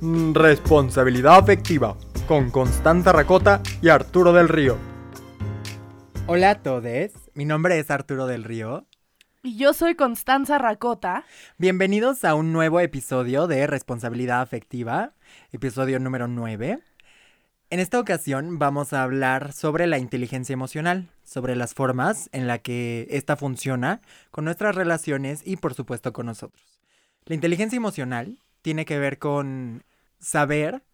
Responsabilidad afectiva con Constanza Racota y Arturo del Río. Hola a todos, mi nombre es Arturo del Río. Y yo soy Constanza Racota. Bienvenidos a un nuevo episodio de Responsabilidad afectiva, episodio número 9. En esta ocasión vamos a hablar sobre la inteligencia emocional, sobre las formas en la que esta funciona con nuestras relaciones y por supuesto con nosotros. La inteligencia emocional tiene que ver con saber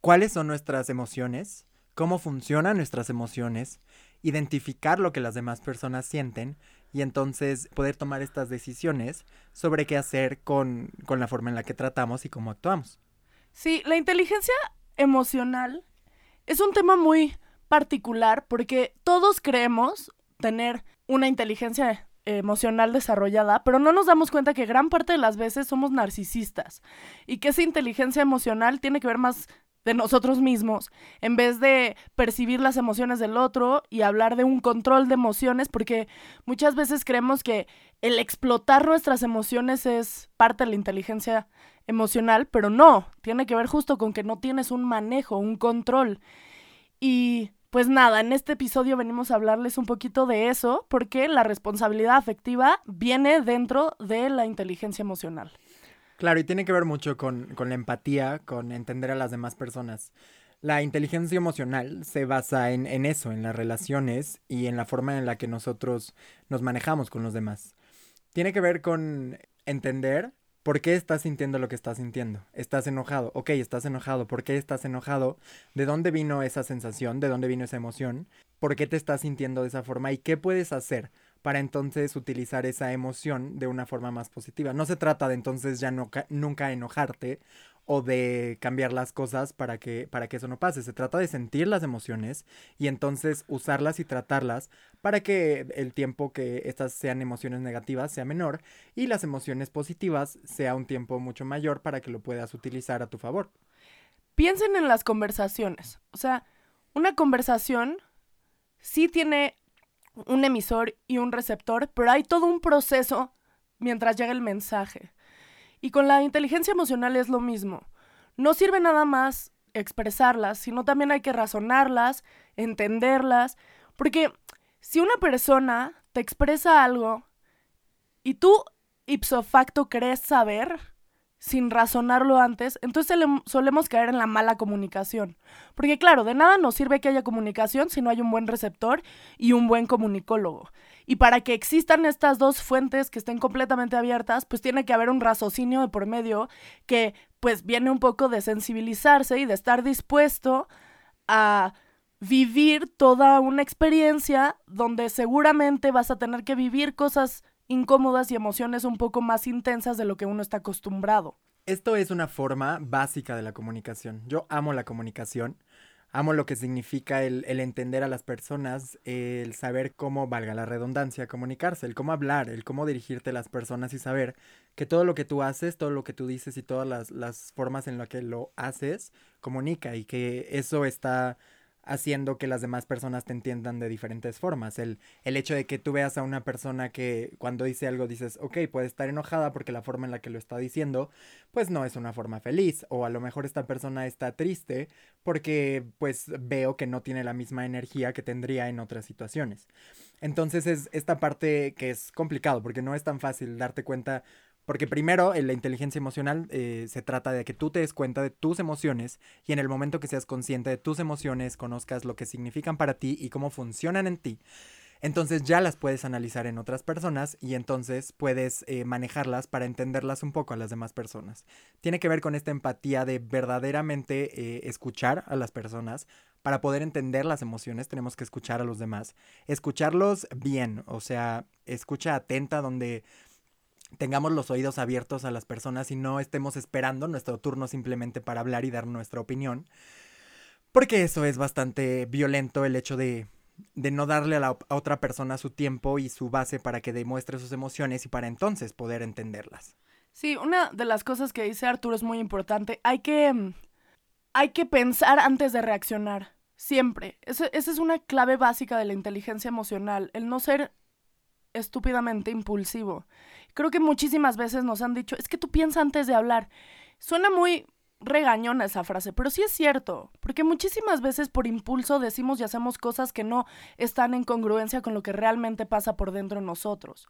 cuáles son nuestras emociones, cómo funcionan nuestras emociones, identificar lo que las demás personas sienten y entonces poder tomar estas decisiones sobre qué hacer con, con la forma en la que tratamos y cómo actuamos. Sí, la inteligencia emocional es un tema muy particular porque todos creemos tener una inteligencia emocional desarrollada, pero no nos damos cuenta que gran parte de las veces somos narcisistas y que esa inteligencia emocional tiene que ver más de nosotros mismos, en vez de percibir las emociones del otro y hablar de un control de emociones, porque muchas veces creemos que el explotar nuestras emociones es parte de la inteligencia emocional, pero no, tiene que ver justo con que no tienes un manejo, un control. Y pues nada, en este episodio venimos a hablarles un poquito de eso, porque la responsabilidad afectiva viene dentro de la inteligencia emocional. Claro, y tiene que ver mucho con, la empatía, con entender a las demás personas. La inteligencia emocional se basa en, en, eso, en las relaciones y en la forma en la que nosotros nos manejamos con los demás. Tiene que ver con entender por qué estás sintiendo lo que estás sintiendo. Estás enojado, ok, estás enojado, ¿por qué estás enojado? ¿De dónde vino esa sensación? ¿De dónde vino esa emoción? ¿Por qué te estás sintiendo de esa forma? ¿Y qué puedes hacer para entonces utilizar esa emoción de una forma más positiva. No se trata de entonces ya nunca enojarte o de cambiar las cosas para que, para que eso no pase. Se trata de sentir las emociones y entonces usarlas y tratarlas para que el tiempo que estas sean emociones negativas sea menor y las emociones positivas sea un tiempo mucho mayor para que lo puedas utilizar a tu favor. Piensen en las conversaciones. O sea, una conversación sí tiene un emisor y un receptor, pero hay todo un proceso mientras llega el mensaje. Y con la inteligencia emocional es lo mismo. No sirve nada más expresarlas, sino también hay que razonarlas, entenderlas, porque si una persona te expresa algo y tú ipso facto crees saber, sin razonarlo antes, entonces solemos caer en la mala comunicación. Porque claro, de nada nos sirve que haya comunicación si no hay un buen receptor y un buen comunicólogo. Y para que existan estas dos fuentes que estén completamente abiertas, pues tiene que haber un raciocinio de por medio que pues viene un poco de sensibilizarse y de estar dispuesto a vivir toda una experiencia donde seguramente vas a tener que vivir cosas incómodas y emociones un poco más intensas de lo que uno está acostumbrado. Esto es una forma básica de la comunicación. Yo amo la comunicación, amo lo que significa el, entender a las personas, el saber cómo, valga la redundancia, comunicarse, el cómo hablar, el cómo dirigirte a las personas y saber que todo lo que tú haces, todo lo que tú dices y todas las, las formas en las que lo haces, comunica y que eso está haciendo que las demás personas te entiendan de diferentes formas. El, el hecho de que tú veas a una persona que cuando dice algo dices, ok, puede estar enojada porque la forma en la que lo está diciendo, pues no es una forma feliz. O a lo mejor esta persona está triste porque pues veo que no tiene la misma energía que tendría en otras situaciones. Entonces es esta parte que es complicado porque no es tan fácil darte cuenta porque primero, en la inteligencia emocional eh, se trata de que tú te des cuenta de tus emociones y en el momento que seas consciente de tus emociones, conozcas lo que significan para ti y cómo funcionan en ti. Entonces ya las puedes analizar en otras personas y entonces puedes eh, manejarlas para entenderlas un poco a las demás personas. Tiene que ver con esta empatía de verdaderamente eh, escuchar a las personas. Para poder entender las emociones tenemos que escuchar a los demás. Escucharlos bien, o sea, escucha atenta donde tengamos los oídos abiertos a las personas y no estemos esperando nuestro turno simplemente para hablar y dar nuestra opinión. Porque eso es bastante violento el hecho de, de no darle a, la, otra persona su tiempo y su base para que demuestre sus emociones y para entonces poder entenderlas. Sí, una de las cosas que dice Arturo es muy importante. Hay que, mm, hay que pensar antes de reaccionar. Siempre. esa es una clave básica de la inteligencia emocional. El no ser estúpidamente impulsivo. Creo que muchísimas veces nos han dicho, es que tú piensas antes de hablar. Suena muy regañona esa frase, pero sí es cierto, porque muchísimas veces por impulso decimos y hacemos cosas que no están en congruencia con lo que realmente pasa por dentro de nosotros.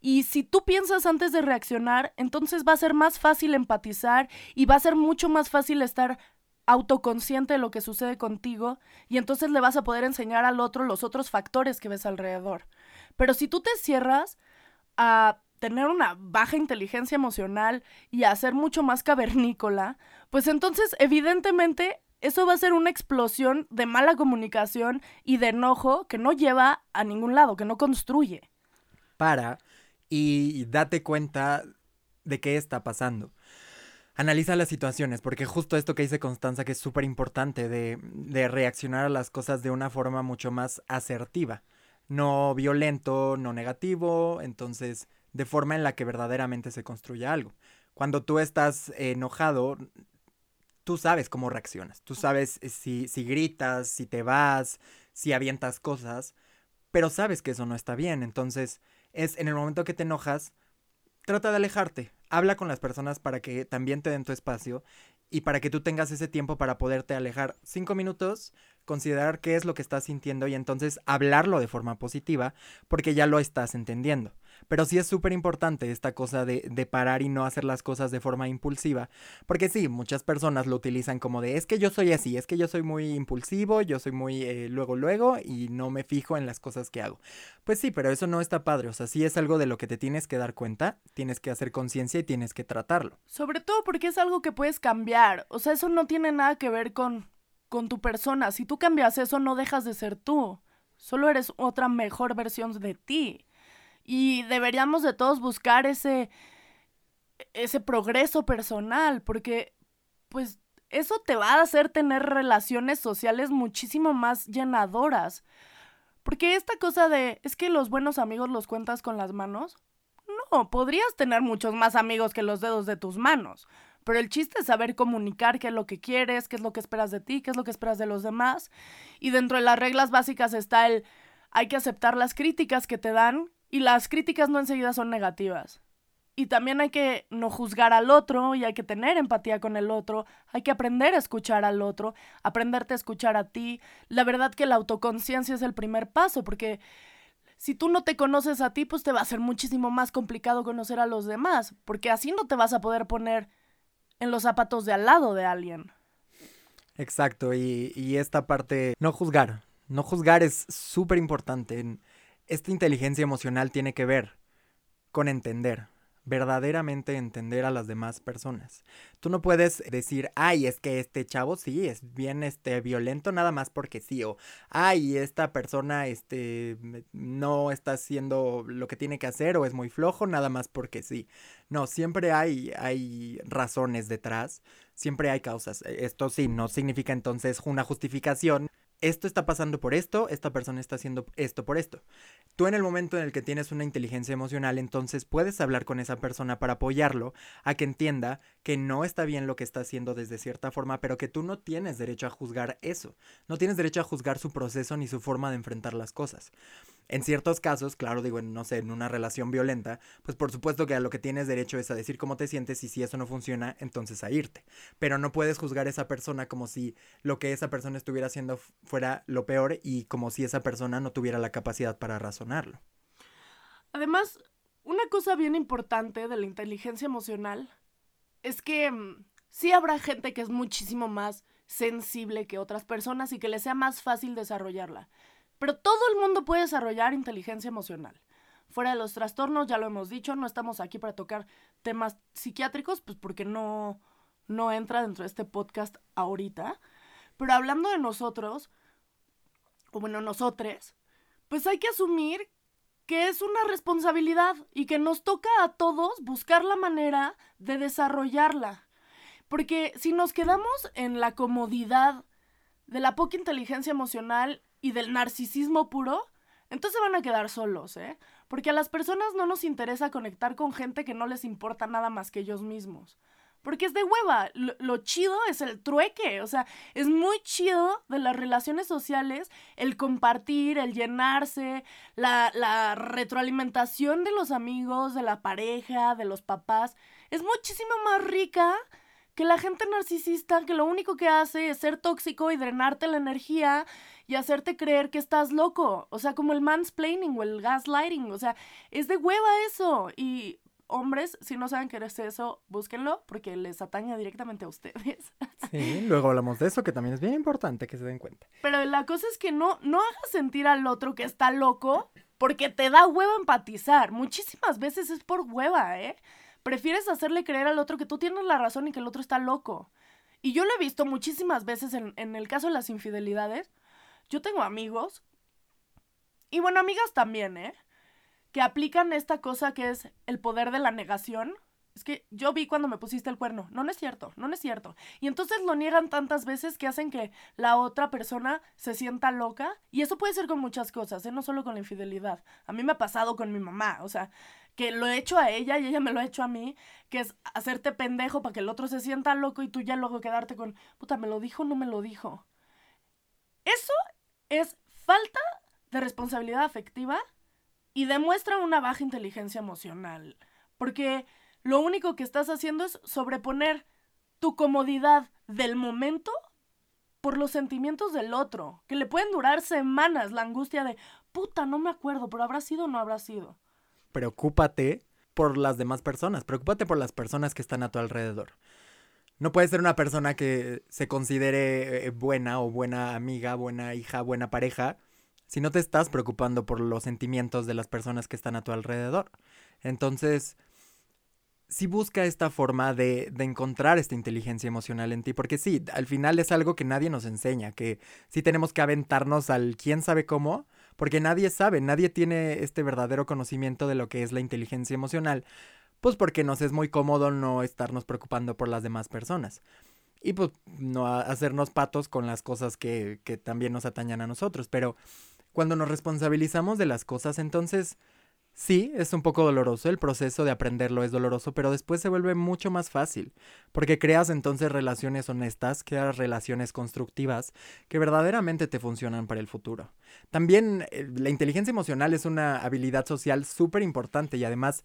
Y si tú piensas antes de reaccionar, entonces va a ser más fácil empatizar y va a ser mucho más fácil estar autoconsciente de lo que sucede contigo y entonces le vas a poder enseñar al otro los otros factores que ves alrededor. Pero si tú te cierras a tener una baja inteligencia emocional y a ser mucho más cavernícola, pues entonces evidentemente eso va a ser una explosión de mala comunicación y de enojo que no lleva a ningún lado, que no construye. Para y date cuenta de qué está pasando. Analiza las situaciones, porque justo esto que dice Constanza, que es súper importante, de, de reaccionar a las cosas de una forma mucho más asertiva. No violento, no negativo, entonces de forma en la que verdaderamente se construya algo. Cuando tú estás enojado, tú sabes cómo reaccionas, tú sabes eh, si, si gritas, si te vas, si avientas cosas, pero sabes que eso no está bien. Entonces, es en el momento que te enojas, trata de alejarte. Habla con las personas para que también te den tu espacio y para que tú tengas ese tiempo para poderte alejar. Cinco minutos, considerar qué es lo que estás sintiendo y entonces hablarlo de forma positiva porque ya lo estás entendiendo. Pero sí es súper importante esta cosa de, de, parar y no hacer las cosas de forma impulsiva. Porque sí, muchas personas lo utilizan como de es que yo soy así, es que yo soy muy impulsivo, yo soy muy eh, luego luego y no me fijo en las cosas que hago. Pues sí, pero eso no está padre. O sea, sí es algo de lo que te tienes que dar cuenta, tienes que hacer conciencia y tienes que tratarlo. Sobre todo porque es algo que puedes cambiar. O sea, eso no tiene nada que ver con, con tu persona. Si tú cambias eso, no dejas de ser tú. Solo eres otra mejor versión de ti. Y deberíamos de todos buscar ese, ese progreso personal, porque pues eso te va a hacer tener relaciones sociales muchísimo más llenadoras. Porque esta cosa de, es que los buenos amigos los cuentas con las manos. No, podrías tener muchos más amigos que los dedos de tus manos. Pero el chiste es saber comunicar qué es lo que quieres, qué es lo que esperas de ti, qué es lo que esperas de los demás. Y dentro de las reglas básicas está el hay que aceptar las críticas que te dan y las críticas no enseguida son negativas. Y también hay que no juzgar al otro y hay que tener empatía con el otro, hay que aprender a escuchar al otro, aprenderte a escuchar a ti. La verdad que la autoconciencia es el primer paso porque si tú no te conoces a ti, pues te va a ser muchísimo más complicado conocer a los demás, porque así no te vas a poder poner en los zapatos de al lado de alguien. Exacto, y, y esta parte, no juzgar, no juzgar es súper importante esta inteligencia emocional tiene que ver con entender, verdaderamente entender a las demás personas. Tú no puedes decir, ay, es que este chavo sí es bien este violento nada más porque sí, o ay, esta persona este no está haciendo lo que tiene que hacer o es muy flojo nada más porque sí. No, siempre hay, hay razones detrás, siempre hay causas. Esto sí, no significa entonces una justificación esto está pasando por esto, esta persona está haciendo esto por esto. Tú en el momento en el que tienes una inteligencia emocional, entonces puedes hablar con esa persona para apoyarlo a que entienda que no está bien lo que está haciendo desde cierta forma, pero que tú no tienes derecho a juzgar eso. No tienes derecho a juzgar su proceso ni su forma de enfrentar las cosas. En ciertos casos, claro, digo, no sé, en una relación violenta, pues por supuesto que a lo que tienes derecho es a decir cómo te sientes y si eso no funciona, entonces a irte. Pero no puedes juzgar a esa persona como si lo que esa persona estuviera haciendo fuera lo peor y como si esa persona no tuviera la capacidad para razonarlo. Además, una cosa bien importante de la inteligencia emocional es que mm, sí habrá gente que es muchísimo más sensible que otras personas y que le sea más fácil desarrollarla. Pero todo el mundo puede desarrollar inteligencia emocional. Fuera de los trastornos, ya lo hemos dicho, no estamos aquí para tocar temas psiquiátricos, pues porque no, no entra dentro de este podcast ahorita. Pero hablando de nosotros, o bueno, nosotros, pues hay que asumir que es una responsabilidad y que nos toca a todos buscar la manera de desarrollarla. Porque si nos quedamos en la comodidad de la poca inteligencia emocional y del narcisismo puro, entonces van a quedar solos, ¿eh? Porque a las personas no nos interesa conectar con gente que no les importa nada más que ellos mismos. Porque es de hueva. Lo, chido es el trueque. O sea, es muy chido de las relaciones sociales el compartir, el llenarse, la, retroalimentación de los amigos, de la pareja, de los papás. Es muchísimo más rica que la gente narcisista que lo único que hace es ser tóxico y drenarte la energía y hacerte creer que estás loco. O sea, como el mansplaining o el gaslighting. O sea, es de hueva eso. Y hombres, si no saben qué es eso, búsquenlo porque les atañe directamente a ustedes. Sí, luego hablamos de eso, que también es bien importante que se den cuenta. Pero la cosa es que no, no hagas sentir al otro que está loco porque te da hueva empatizar. Muchísimas veces es por hueva, ¿eh? Prefieres hacerle creer al otro que tú tienes la razón y que el otro está loco. Y yo lo he visto muchísimas veces en, en el caso de las infidelidades. Yo tengo amigos, y bueno, amigas también, ¿eh? Que aplican esta cosa que es el poder de la negación. Es que yo vi cuando me pusiste el cuerno. No, es cierto, no, no es cierto. Y entonces lo niegan tantas veces que hacen que la otra persona se sienta loca. Y eso puede ser con muchas cosas, ¿eh? No solo con la infidelidad. A mí me ha pasado con mi mamá. O sea, que lo he hecho a ella y ella me lo ha hecho a mí, que es hacerte pendejo para que el otro se sienta loco y tú ya luego quedarte con, puta, ¿me lo dijo o no me lo dijo? Eso es falta de responsabilidad afectiva y demuestra una baja inteligencia emocional, porque lo único que estás haciendo es sobreponer tu comodidad del momento por los sentimientos del otro, que le pueden durar semanas la angustia de, puta, no me acuerdo, pero habrá sido o no habrá sido preocúpate por las demás personas, preocúpate por las personas que están a tu alrededor. No puedes ser una persona que se considere eh, buena o buena amiga, buena hija, buena pareja, si no te estás preocupando por los sentimientos de las personas que están a tu alrededor. Entonces, sí busca esta forma de, de, encontrar esta inteligencia emocional en ti, porque sí, al final es algo que nadie nos enseña, que sí tenemos que aventarnos al quién sabe cómo, porque nadie sabe, nadie tiene este verdadero conocimiento de lo que es la inteligencia emocional, pues porque nos es muy cómodo no estarnos preocupando por las demás personas. Y pues no hacernos patos con las cosas que, que también nos atañan a nosotros. Pero cuando nos responsabilizamos de las cosas, entonces Sí, es un poco doloroso, el proceso de aprenderlo es doloroso, pero después se vuelve mucho más fácil, porque creas entonces relaciones honestas, creas relaciones constructivas que verdaderamente te funcionan para el futuro. También eh, la inteligencia emocional es una habilidad social súper importante y además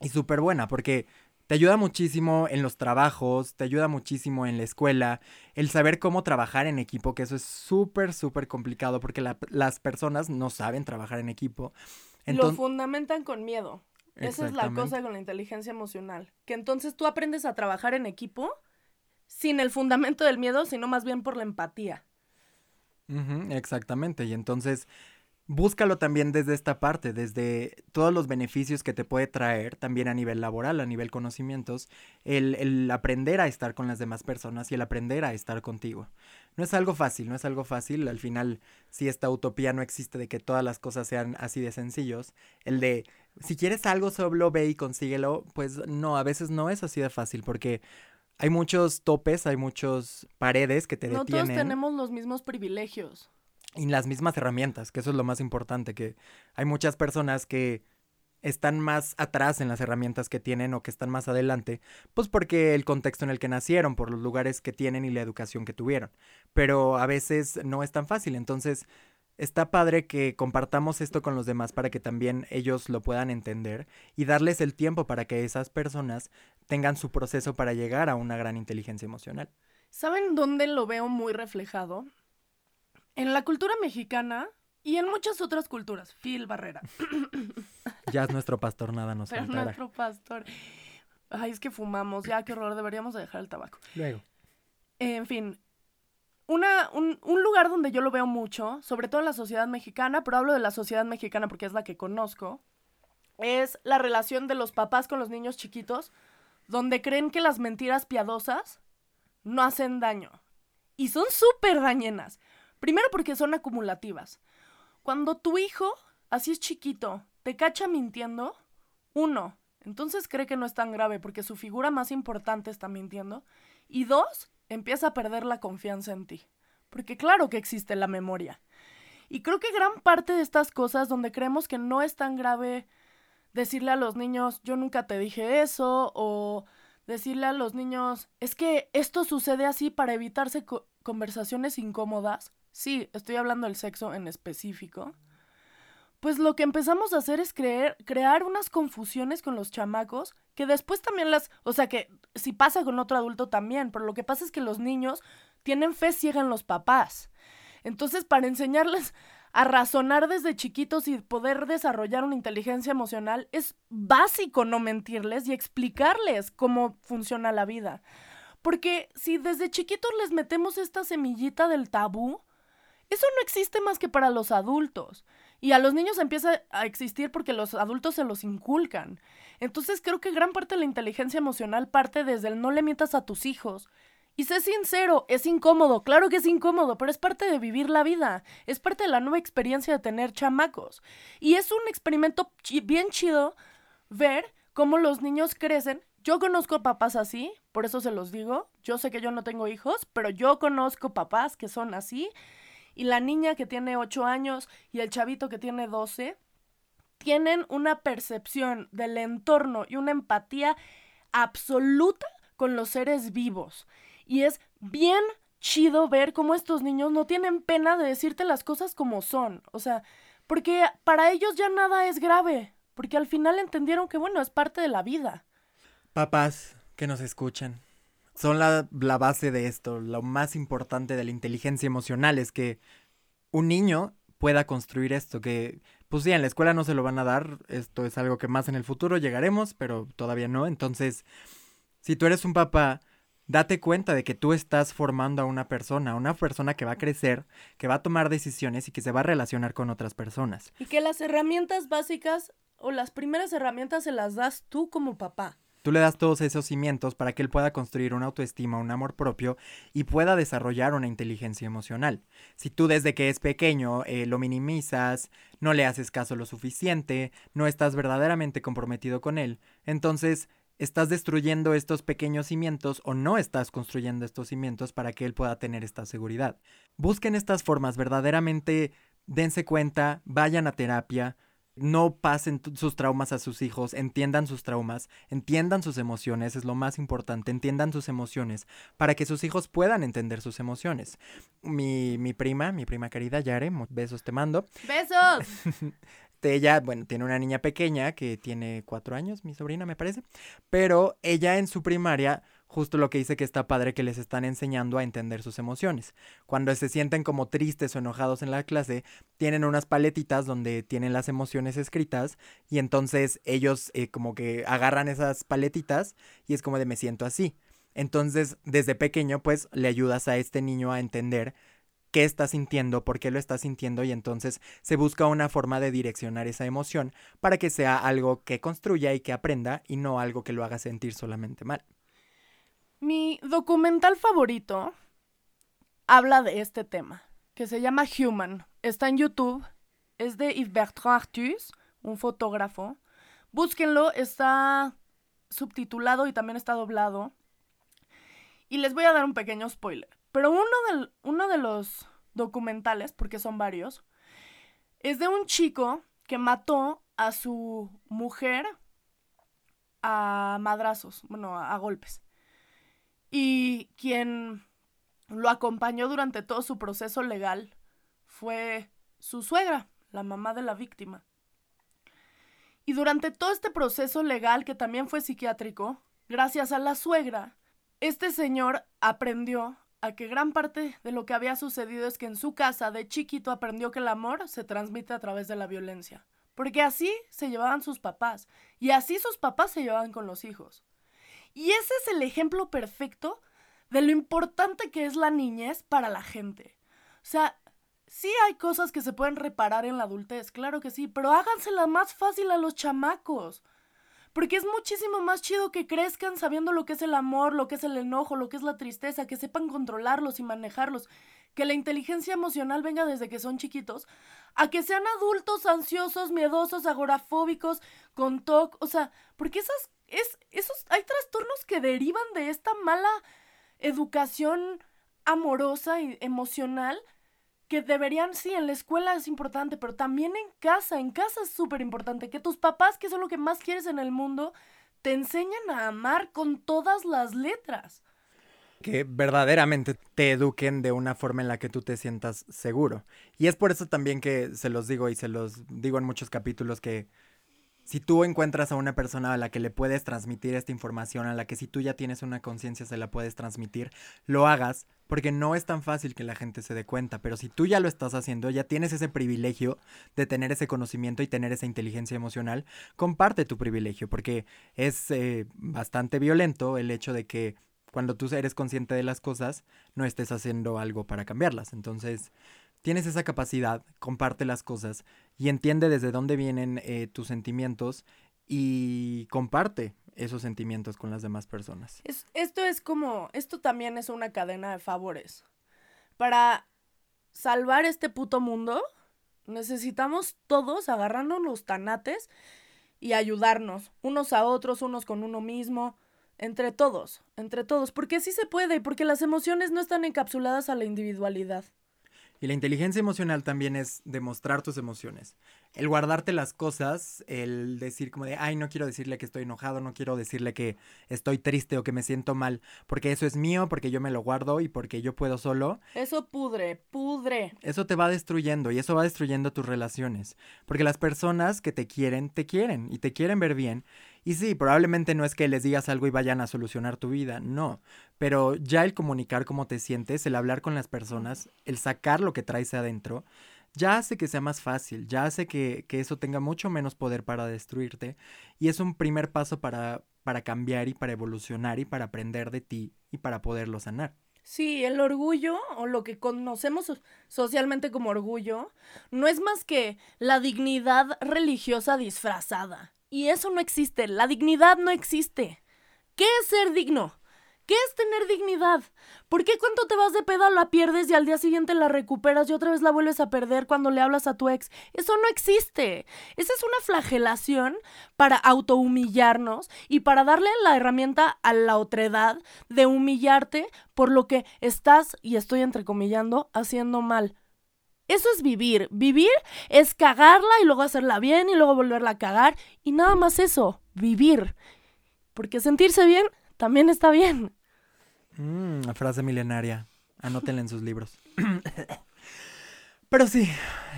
y súper buena, porque te ayuda muchísimo en los trabajos, te ayuda muchísimo en la escuela, el saber cómo trabajar en equipo, que eso es súper, súper complicado porque las personas no saben trabajar en equipo lo fundamentan con miedo. Esa es la cosa con la inteligencia emocional. Que entonces tú aprendes a trabajar en equipo sin el fundamento del miedo, sino más bien por la empatía. exactamente. Y entonces búscalo también desde esta parte, desde todos los beneficios que te puede traer, también a nivel laboral, a nivel conocimientos, el, el, aprender a estar con las demás personas y el aprender a estar contigo. No es algo fácil, no es algo fácil, al final si esta utopía no existe de que todas las cosas sean así de sencillos, el de si quieres algo solo ve y consíguelo, pues no, a veces no es así de fácil porque hay muchos topes, hay muchas paredes que te detienen. No todos tenemos los mismos privilegios y las mismas herramientas, que eso es lo más importante, que hay muchas personas que están más atrás en las herramientas que tienen o que están más adelante, pues porque el contexto en el que nacieron, por los lugares que tienen y la educación que tuvieron. Pero a veces no es tan fácil, entonces está padre que compartamos esto con los demás para que también ellos lo puedan entender y darles el tiempo para que esas personas tengan su proceso para llegar a una gran inteligencia emocional. ¿Saben dónde lo veo muy reflejado? En la cultura mexicana y en muchas otras culturas. Phil Barrera. ya es nuestro pastor, nada nos Pero nuestro pastor. Ay, es que fumamos. Ya, qué horror. Deberíamos dejar el tabaco. Luego. en fin. Una, un, un lugar donde yo lo veo mucho, sobre todo en la sociedad mexicana, pero hablo de la sociedad mexicana porque es la que conozco, es la relación de los papás con los niños chiquitos, donde creen que las mentiras piadosas no hacen daño. Y son súper dañinas. Primero porque son acumulativas. Cuando tu hijo, así es chiquito, te cacha mintiendo, uno, entonces cree que no es tan grave porque su figura más importante está mintiendo. Y dos, empieza a perder la confianza en ti. Porque claro que existe la memoria. Y creo que gran parte de estas cosas donde creemos que no es tan grave decirle a los niños, yo nunca te dije eso, o decirle a los niños, es que esto sucede así para evitarse conversaciones incómodas, Sí, estoy hablando del sexo en específico. pues lo que empezamos a hacer es creer, crear unas confusiones con los chamacos que después también las, o sea que si pasa con otro adulto también, pero lo que pasa es que los niños tienen fe ciega en los papás. Entonces, para enseñarles a razonar desde chiquitos y poder desarrollar una inteligencia emocional, es básico no mentirles y explicarles cómo funciona la vida. Porque si desde chiquitos les metemos esta semillita del tabú, eso no existe más que para los adultos. Y a los niños empieza a existir porque los adultos se los inculcan. Entonces creo que gran parte de la inteligencia emocional parte desde el no le mientas a tus hijos. Y sé sincero, es incómodo, claro que es incómodo, pero es parte de vivir la vida, es parte de la nueva experiencia de tener chamacos. Y es un experimento bien chido ver cómo los niños crecen. Yo conozco papás así, por eso se los digo. Yo sé que yo no tengo hijos, pero yo conozco papás que son así y la niña que tiene 8 años y el chavito que tiene 12 tienen una percepción del entorno y una empatía absoluta con los seres vivos. Y es bien chido ver cómo estos niños no tienen pena de decirte las cosas como son. O sea, porque para ellos ya nada es grave. Porque al final entendieron que, bueno, es parte de la vida. Papás que nos escuchan, son la, base de esto. Lo más importante de la inteligencia emocional es que un niño pueda construir esto, que pues sí, en la escuela no se lo van a dar, esto es algo que más en el futuro llegaremos, pero todavía no. Entonces, si tú eres un papá, date cuenta de que tú estás formando a una persona, una persona que va a crecer, que va a tomar decisiones y que se va a relacionar con otras personas. Y que las herramientas básicas o las primeras herramientas se las das tú como papá. Tú le das todos esos cimientos para que él pueda construir una autoestima, un amor propio y pueda desarrollar una inteligencia emocional. Si tú desde que es pequeño eh, lo minimizas, no le haces caso lo suficiente, no estás verdaderamente comprometido con él, entonces estás destruyendo estos pequeños cimientos o no estás construyendo estos cimientos para que él pueda tener esta seguridad. Busquen estas formas, verdaderamente dense cuenta, vayan a terapia, no pasen sus traumas a sus hijos, entiendan sus traumas, entiendan sus emociones, es lo más importante, entiendan sus emociones, para que sus hijos puedan entender sus emociones. Mi, mi prima, mi prima querida Yare, besos te mando. ¡Besos! ella, bueno, tiene una niña pequeña que tiene cuatro años, mi sobrina me parece, pero ella en su primaria justo lo que dice que está padre que les están enseñando a entender sus emociones. Cuando se sienten como tristes o enojados en la clase, tienen unas paletitas donde tienen las emociones escritas y entonces ellos eh, como que agarran esas paletitas y es como de me siento así. Entonces, desde pequeño, pues le ayudas a este niño a entender qué está sintiendo, por qué lo está sintiendo y entonces se busca una forma de direccionar esa emoción para que sea algo que construya y que aprenda y no algo que lo haga sentir solamente mal. Mi documental favorito habla de este tema, que se llama Human. Está en YouTube. Es de Yves Bertrand Artus, un fotógrafo. Búsquenlo, está subtitulado y también está doblado. Y les voy a dar un pequeño spoiler. Pero uno, uno de los documentales, porque son varios, es de un chico que mató a su mujer a madrazos, bueno, a golpes y quien lo acompañó durante todo su proceso legal fue su suegra, la mamá de la víctima. Y durante todo este proceso legal, que también fue psiquiátrico, gracias a la suegra, este señor aprendió a que gran parte de lo que había sucedido es que en su casa de chiquito aprendió que el amor se transmite a través de la violencia. Porque así se llevaban sus papás y así sus papás se llevaban con los hijos. Y ese es el ejemplo perfecto de lo importante que es la niñez para la gente. O sea, sí hay cosas que se pueden reparar en la adultez, claro que sí, pero hágansela más fácil a los chamacos. Porque es muchísimo más chido que crezcan sabiendo lo que es el amor, lo que es el enojo, lo que es la tristeza, que sepan controlarlos y manejarlos, que la inteligencia emocional venga desde que son chiquitos, a que sean adultos ansiosos, miedosos, agorafóbicos, con TOC, o sea, porque esas es, esos, hay trastornos que derivan de esta mala educación amorosa y emocional que deberían, sí, en la escuela es importante, pero también en casa, en casa es súper importante, que tus papás, que son lo que más quieres en el mundo, te enseñan a amar con todas las letras. que verdaderamente te eduquen de una forma en la que tú te sientas seguro. Y es por eso también que se los digo y se los digo en muchos capítulos que si tú encuentras a una persona a la que le puedes transmitir esta información, a la que si tú ya tienes una conciencia se la puedes transmitir, lo hagas, porque no es tan fácil que la gente se dé cuenta, pero si tú ya lo estás haciendo, ya tienes ese privilegio de tener ese conocimiento y tener esa inteligencia emocional, comparte tu privilegio, porque es eh, bastante violento el hecho de que cuando tú eres consciente de las cosas, no estés haciendo algo para cambiarlas. Entonces, tienes esa capacidad, comparte las cosas y entiende desde dónde vienen eh, tus sentimientos y comparte esos sentimientos con las demás personas. esto es como, esto también es una cadena de favores. Para salvar este puto mundo, necesitamos todos agarrarnos los tanates y ayudarnos, unos a otros, unos con uno mismo, entre todos, entre todos, porque sí se puede, porque las emociones no están encapsuladas a la individualidad. Y la inteligencia emocional también es demostrar tus emociones. El guardarte las cosas, el decir como de, ay, no quiero decirle que estoy enojado, no quiero decirle que estoy triste o que me siento mal, porque eso es mío, porque yo me lo guardo y porque yo puedo solo. Eso pudre, pudre. Eso te va destruyendo y eso va destruyendo tus relaciones. Porque las personas que te quieren, te quieren y te quieren ver bien y sí, probablemente no es que les digas algo y vayan a solucionar tu vida, no. Pero ya el comunicar cómo te sientes, el hablar con las personas, el sacar lo que traes adentro, ya hace que sea más fácil, ya hace que, que eso tenga mucho menos poder para destruirte. Y es un primer paso para, para cambiar y para evolucionar y para aprender de ti y para poderlo sanar. Sí, el orgullo, o lo que conocemos socialmente como orgullo, no es más que la dignidad religiosa disfrazada. Y eso no existe, la dignidad no existe. ¿Qué es ser digno? ¿Qué es tener dignidad? ¿Por qué cuando te vas de peda la pierdes y al día siguiente la recuperas y otra vez la vuelves a perder cuando le hablas a tu ex? Eso no existe. Esa es una flagelación para autohumillarnos y para darle la herramienta a la otredad de humillarte por lo que estás, y estoy entrecomillando, haciendo mal. Eso es vivir. Vivir es cagarla y luego hacerla bien y luego volverla a cagar. Y nada más eso, vivir. Porque sentirse bien también está bien. Mmm, frase milenaria. Anótenla en sus libros. Pero sí,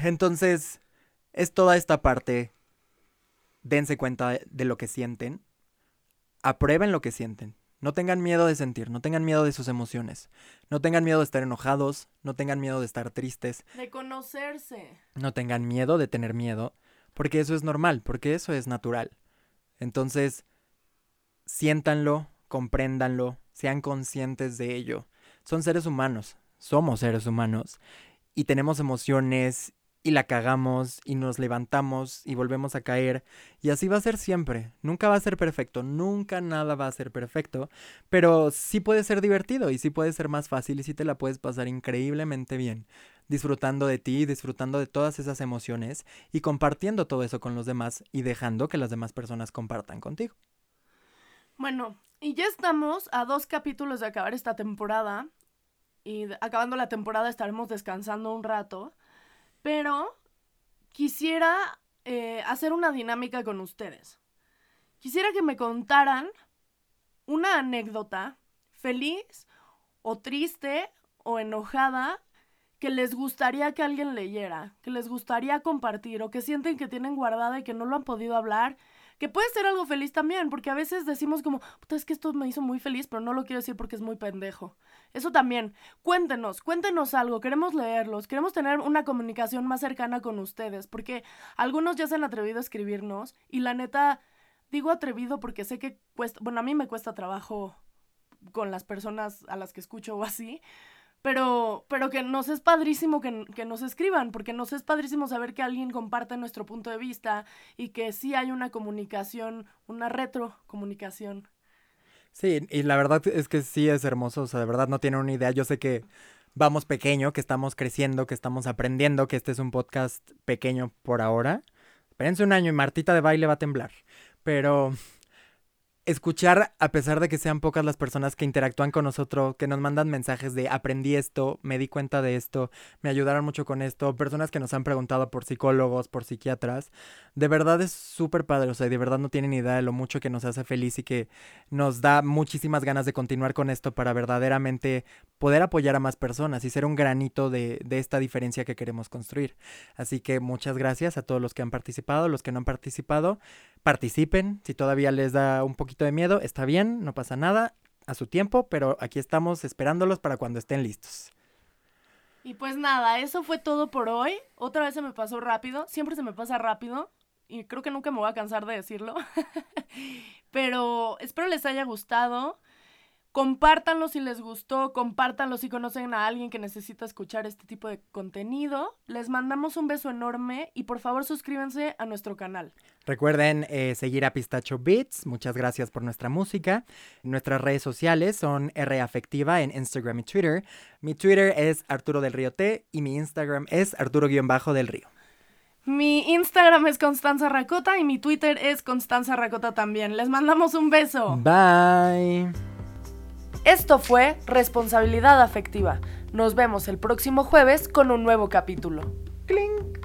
entonces es toda esta parte. Dense cuenta de lo que sienten. Aprueben lo que sienten. No tengan miedo de sentir, no tengan miedo de sus emociones, no tengan miedo de estar enojados, no tengan miedo de estar tristes. De conocerse. No tengan miedo de tener miedo, porque eso es normal, porque eso es natural. Entonces, siéntanlo, compréndanlo, sean conscientes de ello. Son seres humanos, somos seres humanos, y tenemos emociones y la cagamos y nos levantamos y volvemos a caer y así va a ser siempre. Nunca va a ser perfecto, nunca nada va a ser perfecto, pero sí puede ser divertido y sí puede ser más fácil y sí te la puedes pasar increíblemente bien, disfrutando de ti, disfrutando de todas esas emociones y compartiendo todo eso con los demás y dejando que las demás personas compartan contigo. Bueno, y ya estamos a dos capítulos de acabar esta temporada y acabando la temporada estaremos descansando un rato. Pero quisiera eh, hacer una dinámica con ustedes. Quisiera que me contaran una anécdota feliz o triste o enojada que les gustaría que alguien leyera, que les gustaría compartir o que sienten que tienen guardada y que no lo han podido hablar que puede ser algo feliz también, porque a veces decimos como, puta, es que esto me hizo muy feliz, pero no lo quiero decir porque es muy pendejo. Eso también, cuéntenos, cuéntenos algo, queremos leerlos, queremos tener una comunicación más cercana con ustedes, porque algunos ya se han atrevido a escribirnos y la neta, digo atrevido porque sé que cuesta, bueno, a mí me cuesta trabajo con las personas a las que escucho o así, pero, pero que nos es padrísimo que, que, nos escriban, porque nos es padrísimo saber que alguien comparte nuestro punto de vista y que sí hay una comunicación, una retrocomunicación. Sí, y la verdad es que sí es hermoso, o sea, de verdad no tienen una idea, yo sé que vamos pequeño, que estamos creciendo, que estamos aprendiendo, que este es un podcast pequeño por ahora. Espérense un año y Martita de baile va a temblar, pero escuchar, a pesar de que sean pocas las personas que interactúan con nosotros, que nos mandan mensajes de aprendí esto, me di cuenta de esto, me ayudaron mucho con esto, personas que nos han preguntado por psicólogos, por psiquiatras, de verdad es súper padre, o sea, de verdad no tienen idea de lo mucho que nos hace feliz y que nos da muchísimas ganas de continuar con esto para verdaderamente poder apoyar a más personas y ser un granito de, de esta diferencia que queremos construir. Así que muchas gracias a todos los que han participado, los que no han participado participen. Si todavía les da un poquito de miedo, está bien, no pasa nada, a su tiempo, pero aquí estamos esperándolos para cuando estén listos. Y pues nada, eso fue todo por hoy. Otra vez se me pasó rápido, siempre se me pasa rápido y creo que nunca me voy a cansar de decirlo. pero espero les haya gustado. Compártanlo si les gustó, compártanlo si conocen a alguien que necesita escuchar este tipo de contenido. Les mandamos un beso enorme y por favor suscríbanse a nuestro canal. Recuerden eh, seguir a Pistacho Beats, muchas gracias por nuestra música. Nuestras redes sociales son R Afectiva en Instagram y Twitter. Mi Twitter es Arturo del Río T y mi Instagram es Arturo-del Río. Mi Instagram es Constanza Racota y mi Twitter es Constanza Racota también. Les mandamos un beso. Bye. Esto fue Responsabilidad Afectiva. Nos vemos el próximo jueves con un nuevo capítulo. ¡Cling!